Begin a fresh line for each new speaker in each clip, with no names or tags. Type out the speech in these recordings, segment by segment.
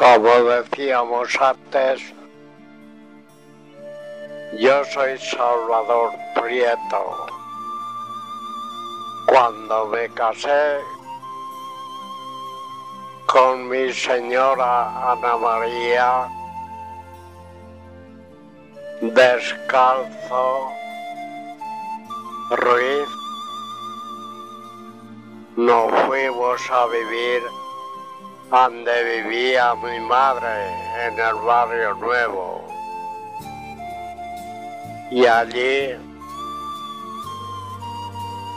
Como decíamos antes, yo soy Salvador Prieto. Cuando me casé con mi señora Ana María, descalzo, Ruiz, nos fuimos a vivir donde vivía mi madre en el barrio nuevo. Y allí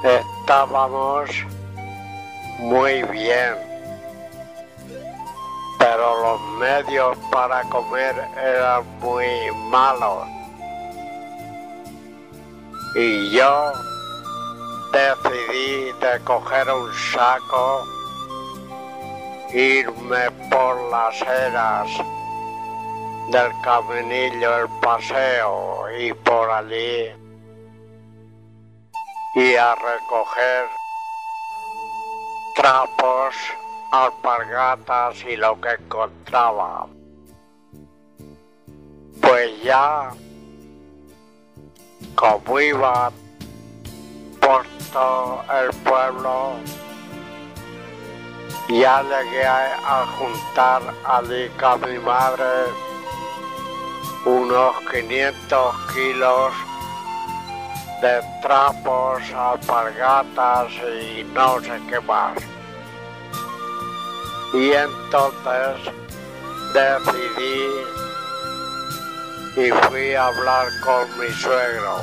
estábamos muy bien, pero los medios para comer eran muy malos. Y yo decidí de coger un saco irme por las eras del caminillo el paseo y por allí y a recoger trapos, alpargatas y lo que encontraba. Pues ya, como iba por todo el pueblo, ya llegué a, juntar allí con mi madre unos 500 kilos de trapos, alpargatas y no sé qué más. Y entonces decidí y fui a hablar con mi suegro.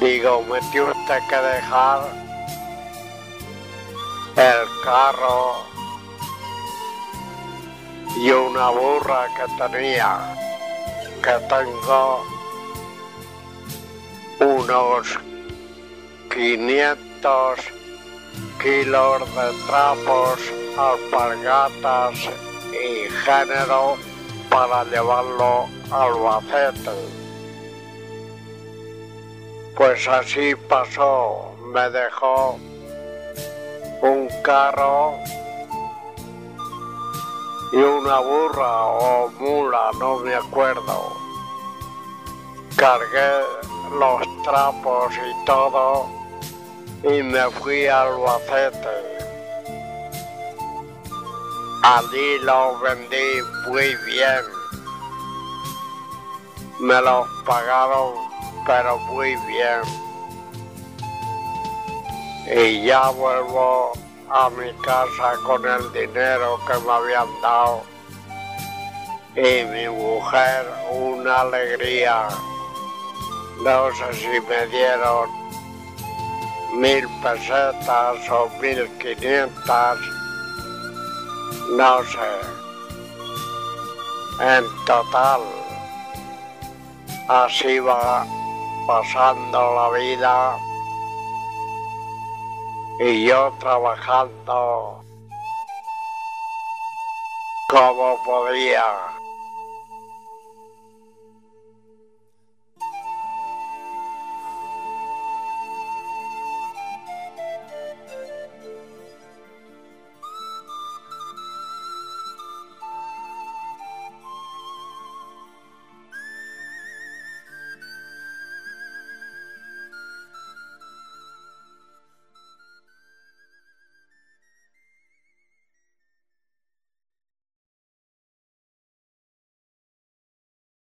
Digo, me tiene usted que dejar el carro y una burra que tenía, que tengo unos 500 kilos de trapos, alpargatas y género para llevarlo al bacete. Pues así pasó, me dejó un carro y una burra o mula, no me acuerdo. Cargué los trapos y todo y me fui al Albacete. Allí los vendí muy bien. Me los pagaron, pero muy bien y ya vuelvo a mi casa con el dinero que me habían dado y mi mujer una alegría. No sé si me dieron mil pesetas o mil quinientas, no sé. En total, así va pasando la vida y yo trabajando como podía.